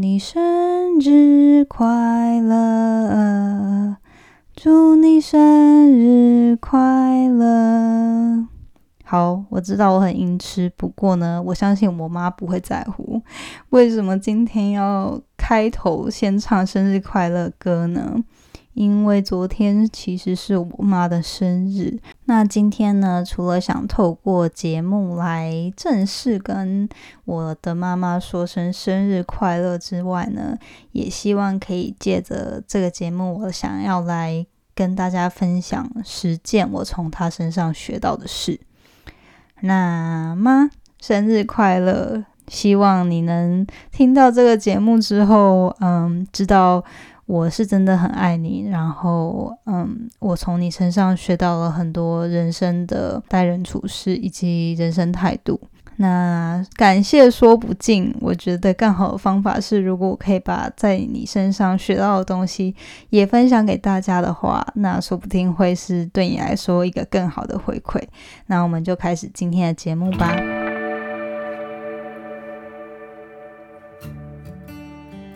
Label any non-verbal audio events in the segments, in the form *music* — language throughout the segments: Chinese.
你生日快乐，祝你生日快乐。好，我知道我很音痴，不过呢，我相信我妈不会在乎。为什么今天要开头先唱生日快乐歌呢？因为昨天其实是我妈的生日。那今天呢，除了想透过节目来正式跟我的妈妈说声生日快乐之外呢，也希望可以借着这个节目，我想要来跟大家分享实践我从她身上学到的事。那妈，生日快乐！希望你能听到这个节目之后，嗯，知道我是真的很爱你。然后，嗯，我从你身上学到了很多人生的待人处事以及人生态度。那感谢说不尽，我觉得更好的方法是，如果我可以把在你身上学到的东西也分享给大家的话，那说不定会是对你来说一个更好的回馈。那我们就开始今天的节目吧。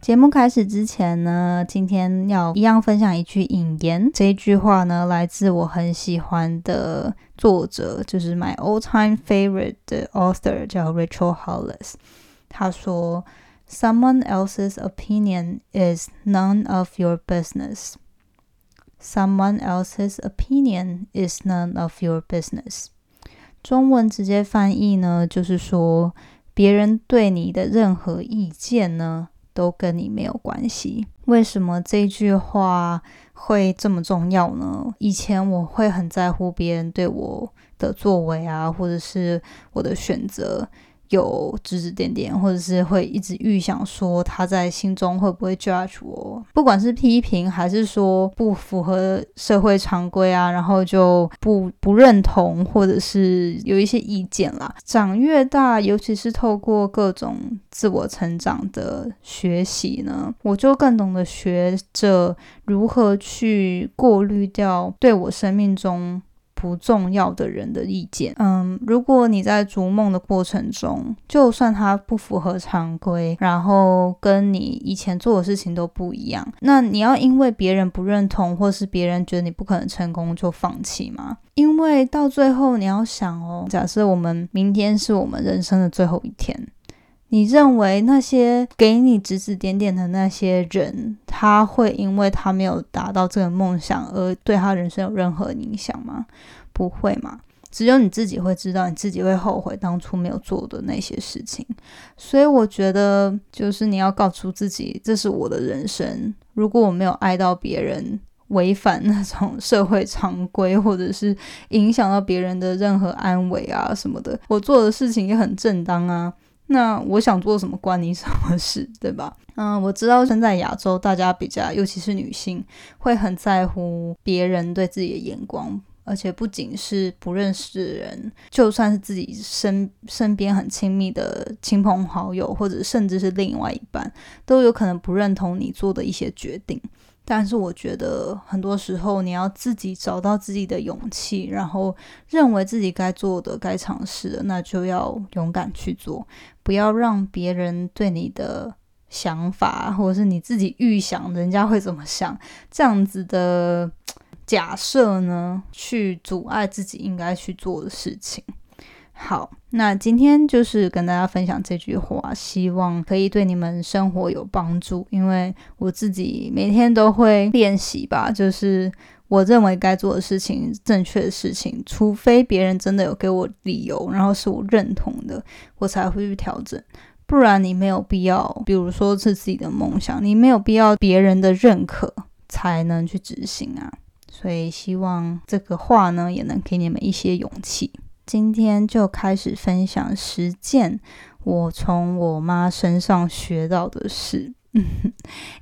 节目开始之前呢，今天要一样分享一句引言。这一句话呢，来自我很喜欢的作者，就是 my all time favorite 的 author 叫 Rachel Hollis。他说：“Someone else's opinion is none of your business.” Someone else's opinion is none of your business。中文直接翻译呢，就是说别人对你的任何意见呢，都跟你没有关系。为什么这句话会这么重要呢？以前我会很在乎别人对我的作为啊，或者是我的选择。有指指点点，或者是会一直预想说他在心中会不会 judge 我，不管是批评还是说不符合社会常规啊，然后就不不认同，或者是有一些意见啦。长越大，尤其是透过各种自我成长的学习呢，我就更懂得学着如何去过滤掉对我生命中。不重要的人的意见，嗯，如果你在逐梦的过程中，就算它不符合常规，然后跟你以前做的事情都不一样，那你要因为别人不认同，或是别人觉得你不可能成功就放弃吗？因为到最后你要想哦，假设我们明天是我们人生的最后一天。你认为那些给你指指点点的那些人，他会因为他没有达到这个梦想而对他人生有任何影响吗？不会嘛？只有你自己会知道，你自己会后悔当初没有做的那些事情。所以我觉得，就是你要告诉自己，这是我的人生。如果我没有爱到别人，违反那种社会常规，或者是影响到别人的任何安危啊什么的，我做的事情也很正当啊。那我想做什么关你什么事，对吧？*laughs* 嗯，我知道现在亚洲大家比较，尤其是女性，会很在乎别人对自己的眼光，而且不仅是不认识的人，就算是自己身身边很亲密的亲朋好友，或者甚至是另外一半，都有可能不认同你做的一些决定。但是我觉得很多时候你要自己找到自己的勇气，然后认为自己该做的、该尝试的，那就要勇敢去做，不要让别人对你的想法，或者是你自己预想人家会怎么想这样子的 *tsk* 假设呢，去阻碍自己应该去做的事情。好，那今天就是跟大家分享这句话，希望可以对你们生活有帮助。因为我自己每天都会练习吧，就是我认为该做的事情、正确的事情，除非别人真的有给我理由，然后是我认同的，我才会去调整。不然你没有必要，比如说是自己的梦想，你没有必要别人的认可才能去执行啊。所以希望这个话呢，也能给你们一些勇气。今天就开始分享十件我从我妈身上学到的事。嗯，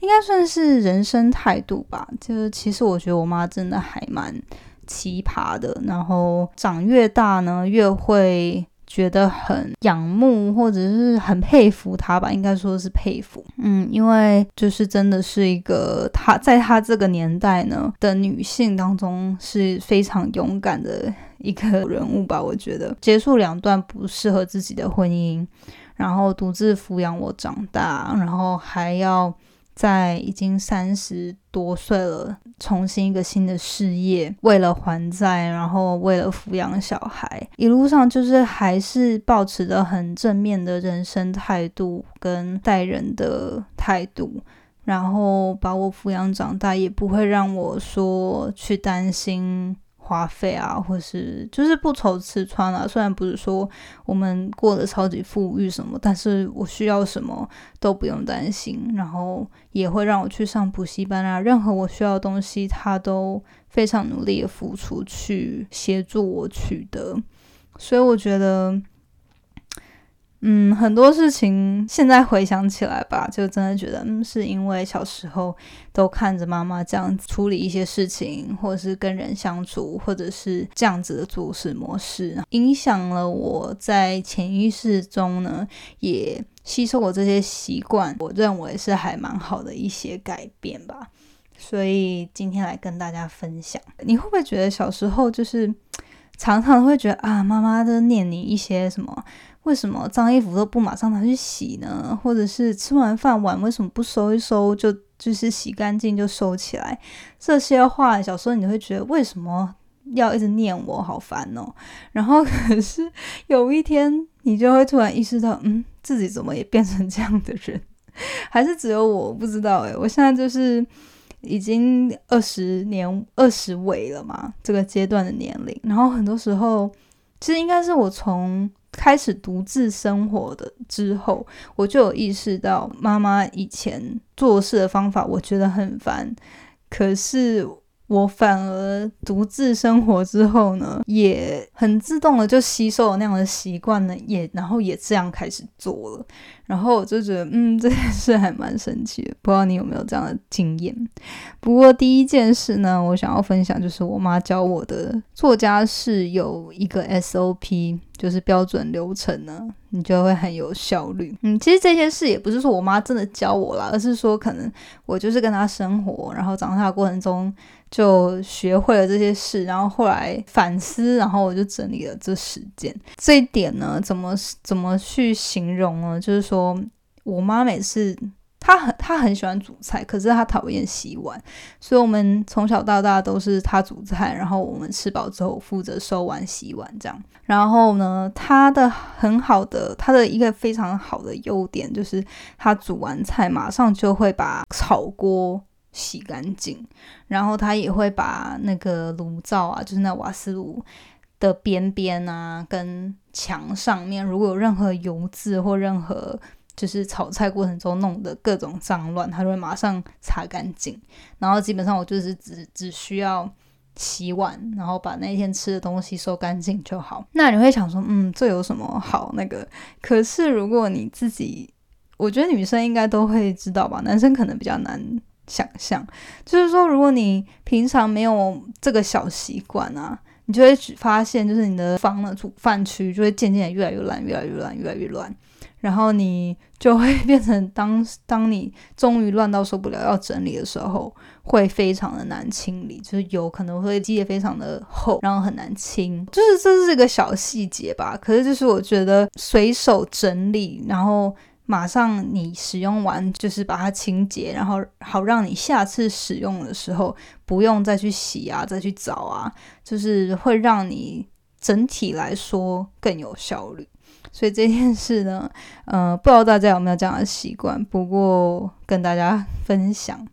应该算是人生态度吧。就是其实我觉得我妈真的还蛮奇葩的。然后长越大呢，越会觉得很仰慕或者是很佩服她吧。应该说是佩服。嗯，因为就是真的是一个她在她这个年代呢的女性当中是非常勇敢的一个人物吧。我觉得结束两段不适合自己的婚姻。然后独自抚养我长大，然后还要在已经三十多岁了，重新一个新的事业，为了还债，然后为了抚养小孩，一路上就是还是保持着很正面的人生态度跟待人的态度，然后把我抚养长大，也不会让我说去担心。花费啊，或是就是不愁吃穿啊。虽然不是说我们过得超级富裕什么，但是我需要什么都不用担心。然后也会让我去上补习班啊，任何我需要的东西，他都非常努力的付出去协助我取得。所以我觉得。嗯，很多事情现在回想起来吧，就真的觉得，嗯，是因为小时候都看着妈妈这样处理一些事情，或者是跟人相处，或者是这样子的做事模式，影响了我在潜意识中呢，也吸收我这些习惯。我认为是还蛮好的一些改变吧。所以今天来跟大家分享，你会不会觉得小时候就是 *tsk* 常常会觉得啊，妈妈都念你一些什么？为什么脏衣服都不马上拿去洗呢？或者是吃完饭碗为什么不收一收就就是洗干净就收起来？这些话小时候你会觉得为什么要一直念我好烦哦。然后可是有一天你就会突然意识到，嗯，自己怎么也变成这样的人？*laughs* 还是只有我不知道诶，我现在就是已经二十年二十尾了嘛，这个阶段的年龄。然后很多时候其实应该是我从。开始独自生活的之后，我就有意识到妈妈以前做事的方法，我觉得很烦。可是。我反而独自生活之后呢，也很自动的就吸收了那样的习惯呢，也然后也这样开始做了，然后我就觉得，嗯，这件事还蛮神奇的，不知道你有没有这样的经验。不过第一件事呢，我想要分享就是我妈教我的，作家是有一个 SOP，就是标准流程呢，你就会很有效率。嗯，其实这件事也不是说我妈真的教我啦，而是说可能我就是跟她生活，然后长大的过程中。就学会了这些事，然后后来反思，然后我就整理了这十件。这一点呢，怎么怎么去形容呢？就是说我妈每次她很她很喜欢煮菜，可是她讨厌洗碗，所以我们从小到大都是她煮菜，然后我们吃饱之后负责收碗洗碗这样。然后呢，她的很好的，她的一个非常好的优点就是她煮完菜马上就会把炒锅。洗干净，然后他也会把那个炉灶啊，就是那瓦斯炉的边边啊，跟墙上面如果有任何油渍或任何就是炒菜过程中弄的各种脏乱，他就会马上擦干净。然后基本上我就是只只需要洗碗，然后把那天吃的东西收干净就好。那你会想说，嗯，这有什么好那个？可是如果你自己，我觉得女生应该都会知道吧，男生可能比较难。想象，就是说，如果你平常没有这个小习惯啊，你就会发现，就是你的房的煮饭区就会渐渐越来越乱，越来越乱，越来越乱，然后你就会变成当 *laughs* 当你终于乱到受不了要整理的时候，会非常的难清理，就是有可能会积得非常的厚，然后很难清，就是这是一个小细节吧。可是就是我觉得随手整理，然后。马上你使用完就是把它清洁，然后好让你下次使用的时候不用再去洗啊，再去找啊，就是会让你整体来说更有效率。所以这件事呢，*laughs* 呃，不知道大家有没有这样的习惯，不过跟大家分享。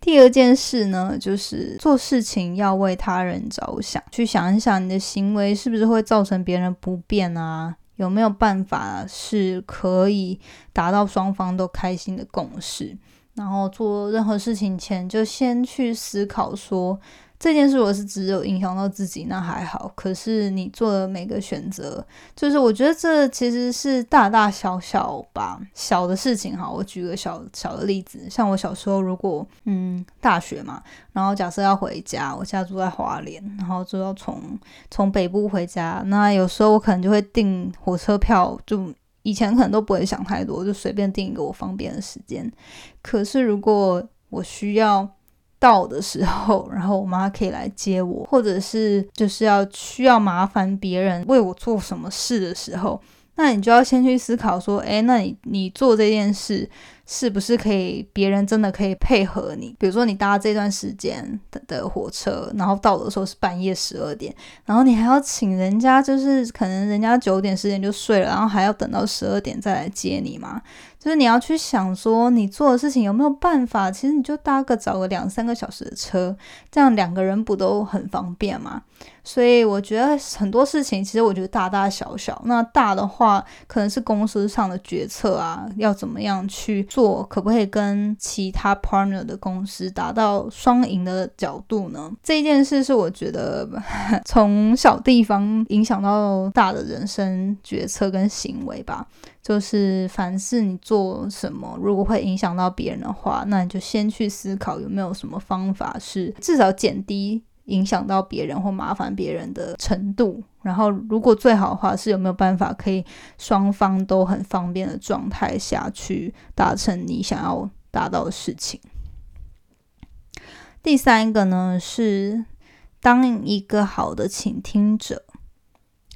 第二件事呢，就是做事情要为他人着想，去想一想你的行为是不是会造成别人不便啊？有没有办法是可以达到双方都开心的共识？然后做任何事情前，就先去思考说。这件事我是只有影响到自己，那还好。可是你做的每个选择，就是我觉得这其实是大大小小吧，小的事情哈。我举个小小的例子，像我小时候，如果嗯大学嘛，然后假设要回家，我家住在华联，然后就要从从北部回家，那有时候我可能就会订火车票，就以前可能都不会想太多，就随便订一个我方便的时间。可是如果我需要，到的时候，*laughs* 然后我妈可以来接我，或者是就是要需要麻烦别人为我做什么事的时候，那你就要先去思考说，诶，那你你做这件事。是不是可以别人真的可以配合你？比如说你搭这段时间的火车，然后到的时候是半夜十二点，然后你还要请人家，就是可能人家九点十点就睡了，然后还要等到十二点再来接你嘛？就是你要去想说，你做的事情有没有办法？其实你就搭个找个两三个小时的车，这样两个人不都很方便吗？所以我觉得很多事情，其实我觉得大大小小，那大的话可能是公司上的决策啊，要怎么样去。做可不可以跟其他 partner 的公司达到双赢的角度呢？这件事是我觉得 *laughs* 从小地方影响到大的人生决策跟行为吧。就是凡是你做什么，如果会影响到别人的话，那你就先去思考有没有什么方法是至少减低。影响到别人或麻烦别人的程度，然后如果最好的话是有没有办法可以双方都很方便的状态下去达成你想要达到的事情。第三个呢是当一个好的倾听者，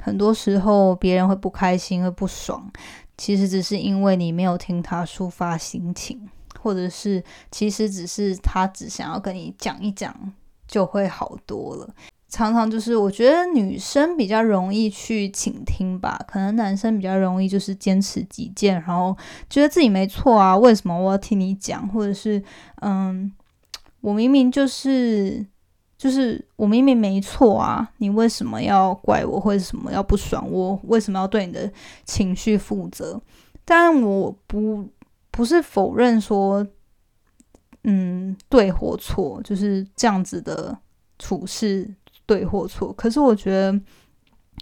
很多时候别人会不开心会不爽，其实只是因为你没有听他抒发心情，或者是其实只是他只想要跟你讲一讲。就会好多了。常常就是我觉得女生比较容易去倾听吧，可能男生比较容易就是坚持己见，然后觉得自己没错啊，为什么我要听你讲？或者是嗯，我明明就是就是我明明没错啊，你为什么要怪我？或者什么要不爽我？为什么要对你的情绪负责？但我不不是否认说。嗯，对或错就是这样子的处事，对或错。可是我觉得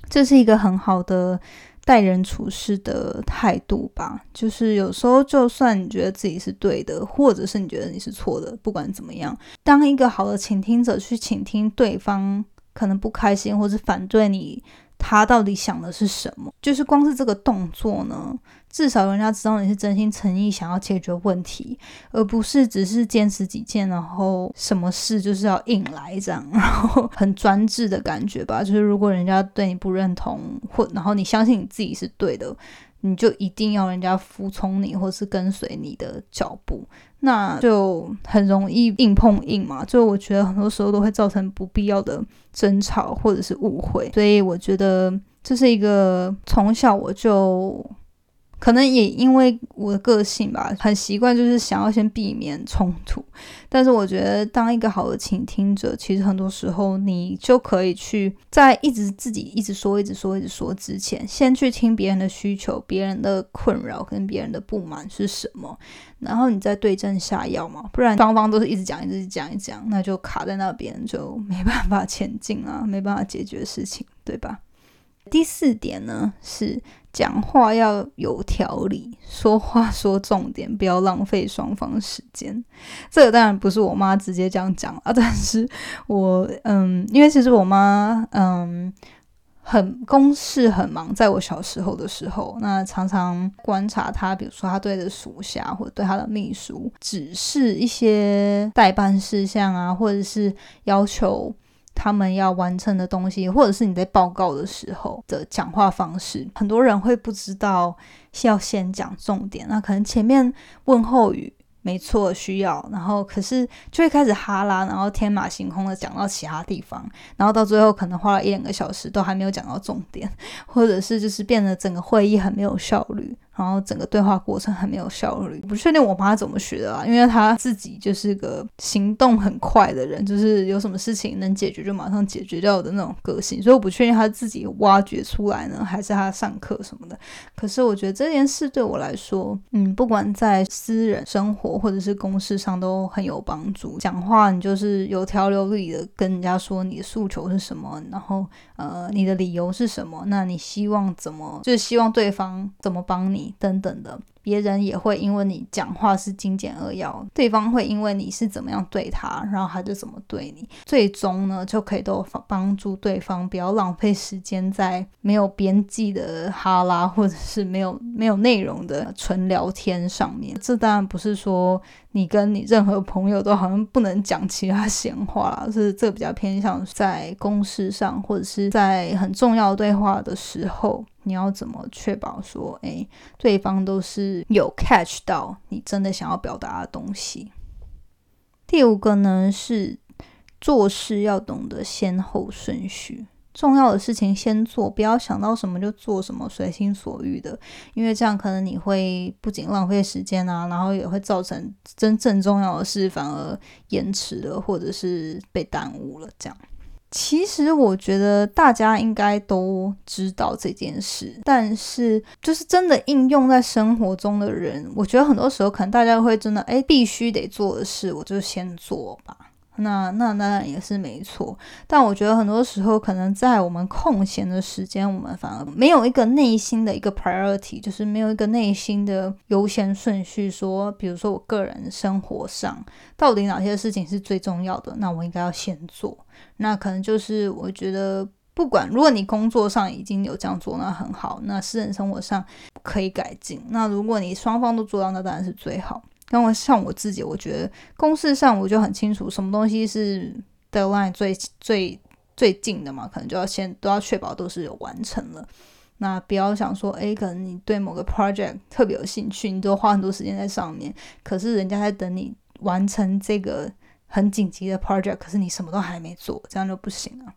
这是一个很好的待人处事的态度吧。就是有时候，就算你觉得自己是对的，或者是你觉得你是错的，不管怎么样，当一个好的倾听者去倾听对方可能不开心或是反对你。他到底想的是什么？就是光是这个动作呢，至少人家知道你是真心诚意想要解决问题，而不是只是坚持己见，然后什么事就是要硬来这样，然后很专制的感觉吧。*laughs* 就是如果人家对你不认同，或然后你相信你自己是对的。你就一定要人家服从你，或是跟随你的脚步，那就很容易硬碰硬嘛。就我觉得很多时候都会造成不必要的争吵或者是误会，所以我觉得这是一个从小我就。可能也因为我的个性吧，很习惯就是想要先避免冲突。但是我觉得，当一个好的倾听者，其实很多时候你就可以去在一直自己一直说、一直说、一直说之前，先去听别人的需求、别人的困扰跟别人的不满是什么，然后你再对症下药嘛。不然双方都是一直讲、一直讲、一讲，那就卡在那边，就没办法前进啊，没办法解决事情，对吧？第四点呢是。讲话要有条理，*laughs* 说话说重点，不要浪费双方时间。这个当然不是我妈直接这样讲啊，但是我嗯，因为其实我妈嗯很公事很忙，在我小时候的时候，那常常观察她，比如说她对着属下或者对她的秘书指示一些代办事项啊，或者是要求。他们要完成的东西，或者是你在报告的时候的讲话方式，很多人会不知道要先讲重点，那可能前面问候语没错需要，然后可是就会开始哈拉，然后天马行空的讲到其他地方，然后到最后可能花了一两个小时都还没有讲到重点，或者是就是变得整个会议很没有效率。然后整个对话过程很没有效率。不确定我妈怎么学的啊，因为她自己就是个行动很快的人，就是有什么事情能解决就马上解决掉的那种个性，所以我不确定她自己挖掘出来呢，还是她上课什么的。可是我觉得这件事对我来说，嗯，不管在私人生活或者是公事上都很有帮助。讲话你就是有条有理的跟人家说你的诉求是什么，然后呃你的理由是什么，那你希望怎么，就是希望对方怎么帮你等等的。别人也会因为你讲话是精简扼要，对方会因为你是怎么样对他，然后他就怎么对你，最终呢就可以都帮助对方不要浪费时间在没有边际的哈拉或者是没有没有内容的纯聊天上面。这当然不是说你跟你任何朋友都好像不能讲其他闲话，是这比较偏向在公事上或者是在很重要对话的时候。你要怎么确保说，哎，对方都是有 catch 到你真的想要表达的东西？第五个呢是做事要懂得先后顺序，重要的事情先做，不要想到什么就做什么，随心所欲的，因为这样可能你会不仅浪费时间啊，然后也会造成真正重要的事反而延迟了，或者是被耽误了，这样。其实我觉得大家应该都知道这件事，但是就是真的应用在生活中的人，我觉得很多时候可能大家会真的哎，必须得做的事，我就先做吧。那那当然也是没错，但我觉得很多时候可能在我们空闲的时间，我们反而没有一个内心的一个 priority，就是没有一个内心的优先顺序。说，比如说我个人生活上到底哪些事情是最重要的，那我应该要先做。那可能就是我觉得，不管如果你工作上已经有这样做，那很好。那私人生活上可以改进。那如果你双方都做到，那当然是最好。那我像我自己，我觉得公事上我就很清楚，什么东西是 deadline 最最最近的嘛，可能就要先都要确保都是有完成了。那不要想说，诶，可能你对某个 project 特别有兴趣，你都花很多时间在上面，可是人家在等你完成这个很紧急的 project，可是你什么都还没做，这样就不行了。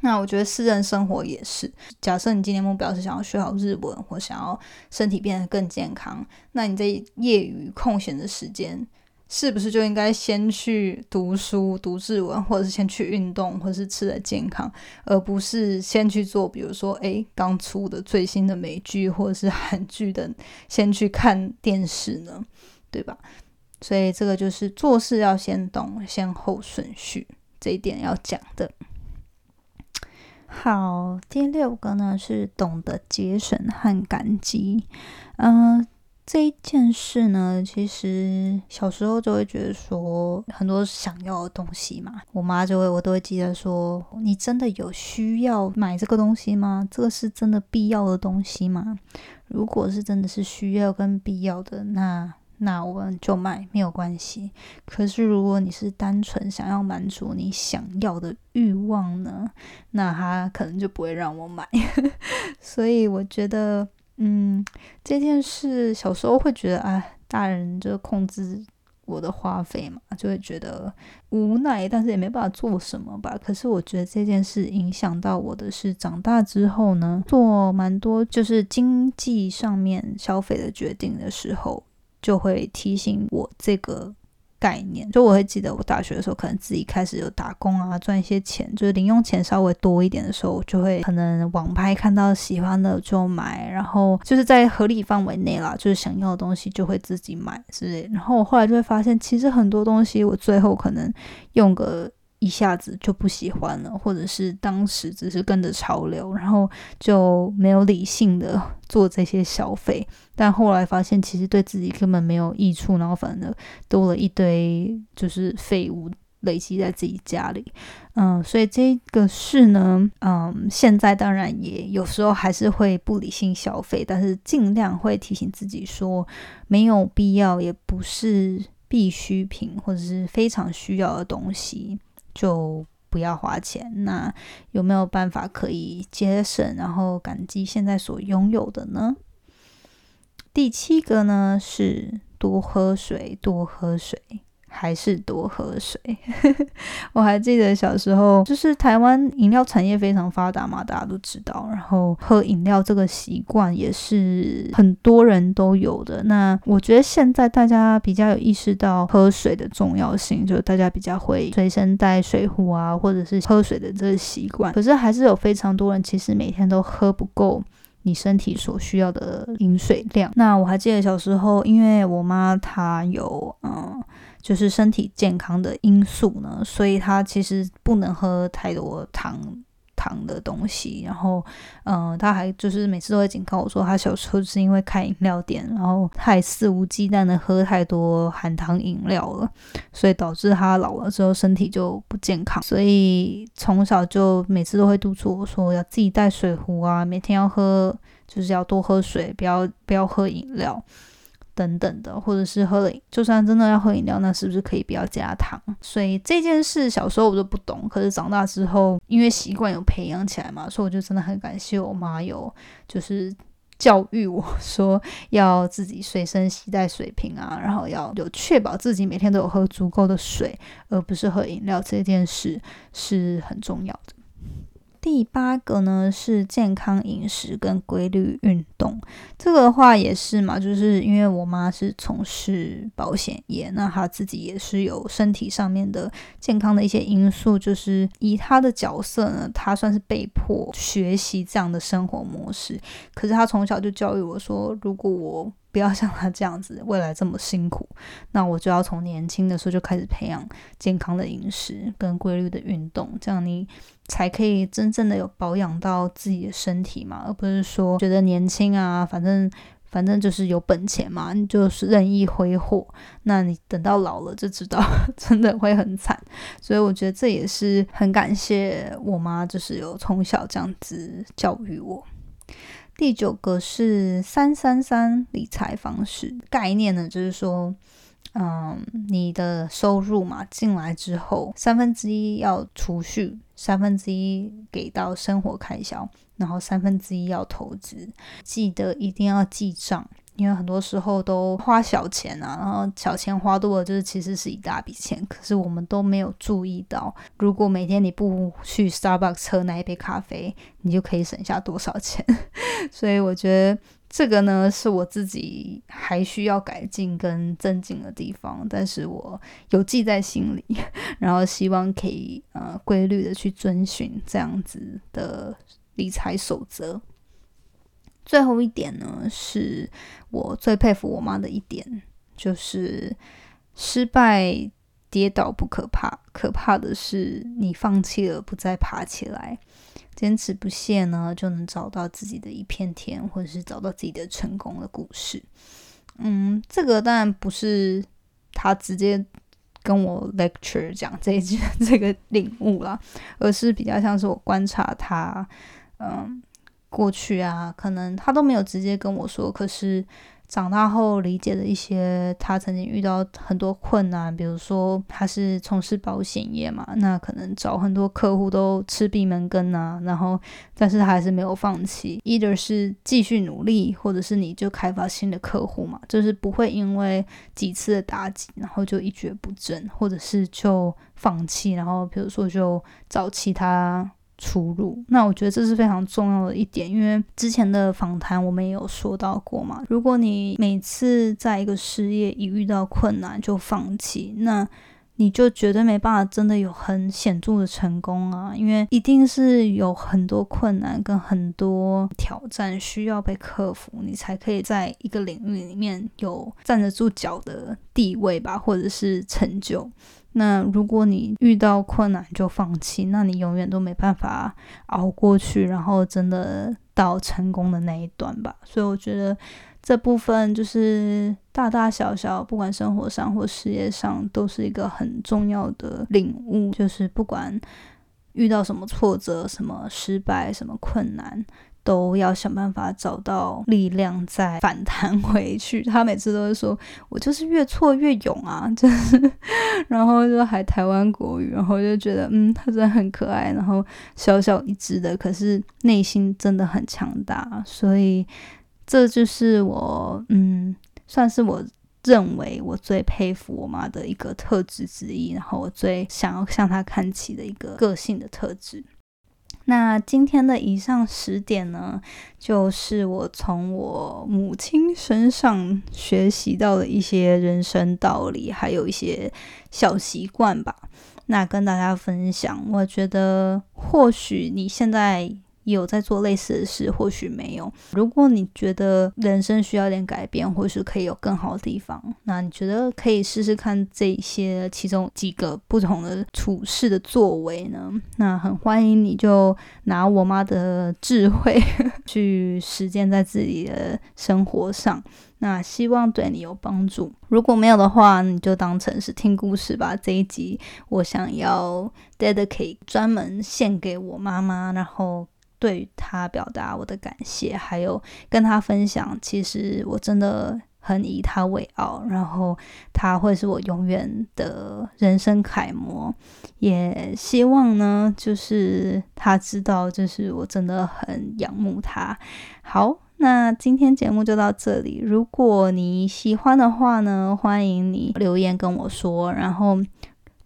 那我觉得私人生活也是。假设你今天目标是想要学好日文，或想要身体变得更健康，那你在业余空闲的时间，是不是就应该先去读书、读日文，或者是先去运动，或者是吃的健康，而不是先去做，比如说，诶刚出的最新的美剧或者是韩剧的，先去看电视呢？对吧？所以这个就是做事要先懂先后顺序这一点要讲的。好，第六个呢是懂得节省和感激。嗯，这一件事呢，其实小时候就会觉得说很多想要的东西嘛，我妈就会我都会记得说，你真的有需要买这个东西吗？这个是真的必要的东西吗？如果是真的是需要跟必要的，那。那我们就买没有关系。可是如果你是单纯想要满足你想要的欲望呢，那他可能就不会让我买。*laughs* 所以我觉得，嗯，这件事小时候会觉得，哎，大人就控制我的花费嘛，就会觉得无奈，但是也没办法做什么吧。可是我觉得这件事影响到我的是，长大之后呢，做蛮多就是经济上面消费的决定的时候。就会提醒我这个概念，就我会记得我大学的时候，可能自己开始有打工啊，赚一些钱，就是零用钱稍微多一点的时候，就会可能网拍看到喜欢的就买，然后就是在合理范围内啦，就是想要的东西就会自己买之类。然后我后来就会发现，其实很多东西我最后可能用个。一下子就不喜欢了，或者是当时只是跟着潮流，然后就没有理性的做这些消费，但后来发现其实对自己根本没有益处，然后反而多了一堆就是废物累积在自己家里。嗯，所以这个事呢，嗯，现在当然也有时候还是会不理性消费，但是尽量会提醒自己说没有必要，也不是必需品或者是非常需要的东西。就不要花钱。那有没有办法可以节省，然后感激现在所拥有的呢？第七个呢是多喝水，多喝水。还是多喝水。*laughs* 我还记得小时候，就是台湾饮料产业非常发达嘛，大家都知道。然后喝饮料这个习惯也是很多人都有的。那我觉得现在大家比较有意识到喝水的重要性，就大家比较会随身带水壶啊，或者是喝水的这个习惯。可是还是有非常多人其实每天都喝不够。你身体所需要的饮水量。那我还记得小时候，因为我妈她有嗯，就是身体健康的因素呢，所以他其实不能喝太多糖。糖的东西，然后，嗯，他还就是每次都会警告我说，他小时候是因为开饮料店，然后太肆无忌惮的喝太多含糖饮料了，所以导致他老了之后身体就不健康，所以从小就每次都会督促我说要自己带水壶啊，每天要喝，就是要多喝水，不要不要喝饮料。等等的，或者是喝了，就算真的要喝饮料，那是不是可以不要加糖？所以这件事小时候我都不懂，可是长大之后，因为习惯有培养起来嘛，所以我就真的很感谢我妈有就是教育我说要自己随身携带水瓶啊，然后要有确保自己每天都有喝足够的水，而不是喝饮料这件事是很重要的。第八个呢是健康饮食跟规律运动，这个的话也是嘛，就是因为我妈是从事保险业，那她自己也是有身体上面的健康的一些因素，就是以她的角色呢，她算是被迫学习这样的生活模式。可是她从小就教育我说，如果我不要像他这样子，未来这么辛苦，那我就要从年轻的时候就开始培养健康的饮食跟规律的运动，这样你。才可以真正的有保养到自己的身体嘛，而不是说觉得年轻啊，反正反正就是有本钱嘛，你就是任意挥霍。那你等到老了就知道，*laughs* 真的会很惨。所以我觉得这也是很感谢我妈，就是有从小这样子教育我。第九个是三三三理财方式概念呢，就是说。嗯，你的收入嘛进来之后，三分之一要储蓄，三分之一给到生活开销，然后三分之一要投资。记得一定要记账。因为很多时候都花小钱啊，然后小钱花多了，就是其实是一大笔钱，可是我们都没有注意到，如果每天你不去 Starbucks 喝那一杯咖啡，你就可以省下多少钱。*laughs* 所以我觉得这个呢，是我自己还需要改进跟增进的地方，但是我有记在心里，*laughs* 然后希望可以呃规律的去遵循这样子的理财守则。最后一点呢，是我最佩服我妈的一点，就是失败跌倒不可怕，可怕的是你放弃了不再爬起来，坚持不懈呢，就能找到自己的一片天，或者是找到自己的成功的故事。嗯，这个当然不是他直接跟我 lecture 讲这一句 *laughs* 这个领悟啦，而是比较像是我观察他，嗯。过去啊，可能他都没有直接跟我说，可是长大后理解的一些，他曾经遇到很多困难，比如说他是从事保险业嘛，那可能找很多客户都吃闭门羹啊，然后但是他还是没有放弃，either 是继续努力，或者是你就开发新的客户嘛，就是不会因为几次的打击，然后就一蹶不振，或者是就放弃，然后比如说就找其他。出路，那我觉得这是非常重要的一点，因为之前的访谈我们也有说到过嘛。如果你每次在一个事业一遇到困难就放弃，那你就绝对没办法真的有很显著的成功啊，因为一定是有很多困难跟很多挑战需要被克服，你才可以在一个领域里面有站得住脚的地位吧，或者是成就。那如果你遇到困难就放弃，那你永远都没办法熬过去，然后真的到成功的那一段吧。所以我觉得这部分就是大大小小，不管生活上或事业上，都是一个很重要的领悟。就是不管遇到什么挫折、什么失败、什么困难。都要想办法找到力量再反弹回去。他每次都会说：“我就是越挫越勇啊！” *laughs* 就是，然后就还台湾国语，然后就觉得嗯，他真的很可爱。然后小小一只的，可是内心真的很强大。所以这就是我嗯，算是我认为我最佩服我妈的一个特质之一，然后我最想要向她看齐的一个个性的特质。那今天的以上十点呢，就是我从我母亲身上学习到的一些人生道理，还有一些小习惯吧。那跟大家分享，我觉得或许你现在。有在做类似的事，或许没有。如果你觉得人生需要点改变，或是可以有更好的地方，那你觉得可以试试看这些其中几个不同的处事的作为呢？那很欢迎你就拿我妈的智慧 *laughs* 去实践在自己的生活上。那希望对你有帮助。如果没有的话，你就当成是听故事吧。这一集我想要 dedicate 专门献给我妈妈，然后。对他表达我的感谢，还有跟他分享，其实我真的很以他为傲，然后他会是我永远的人生楷模。也希望呢，就是他知道，就是我真的很仰慕他。好，那今天节目就到这里。如果你喜欢的话呢，欢迎你留言跟我说。然后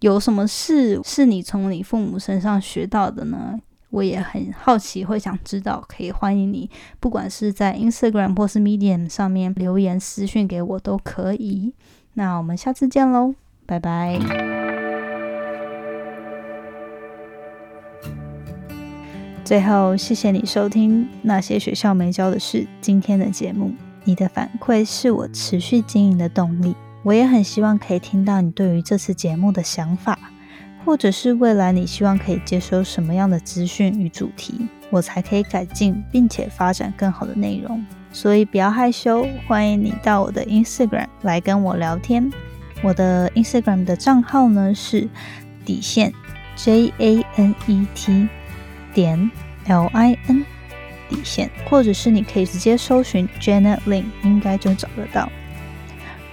有什么事是你从你父母身上学到的呢？我也很好奇，会想知道，可以欢迎你，不管是在 Instagram 或是 Medium 上面留言私讯给我都可以。那我们下次见喽，拜拜。最后，谢谢你收听那些学校没教的事今天的节目，你的反馈是我持续经营的动力。我也很希望可以听到你对于这次节目的想法。或者是未来你希望可以接收什么样的资讯与主题，我才可以改进并且发展更好的内容。所以不要害羞，欢迎你到我的 Instagram 来跟我聊天。我的 Instagram 的账号呢是底线 J A N E T 点 L I N 底线，或者是你可以直接搜寻 Janet Lin，应该就找得到。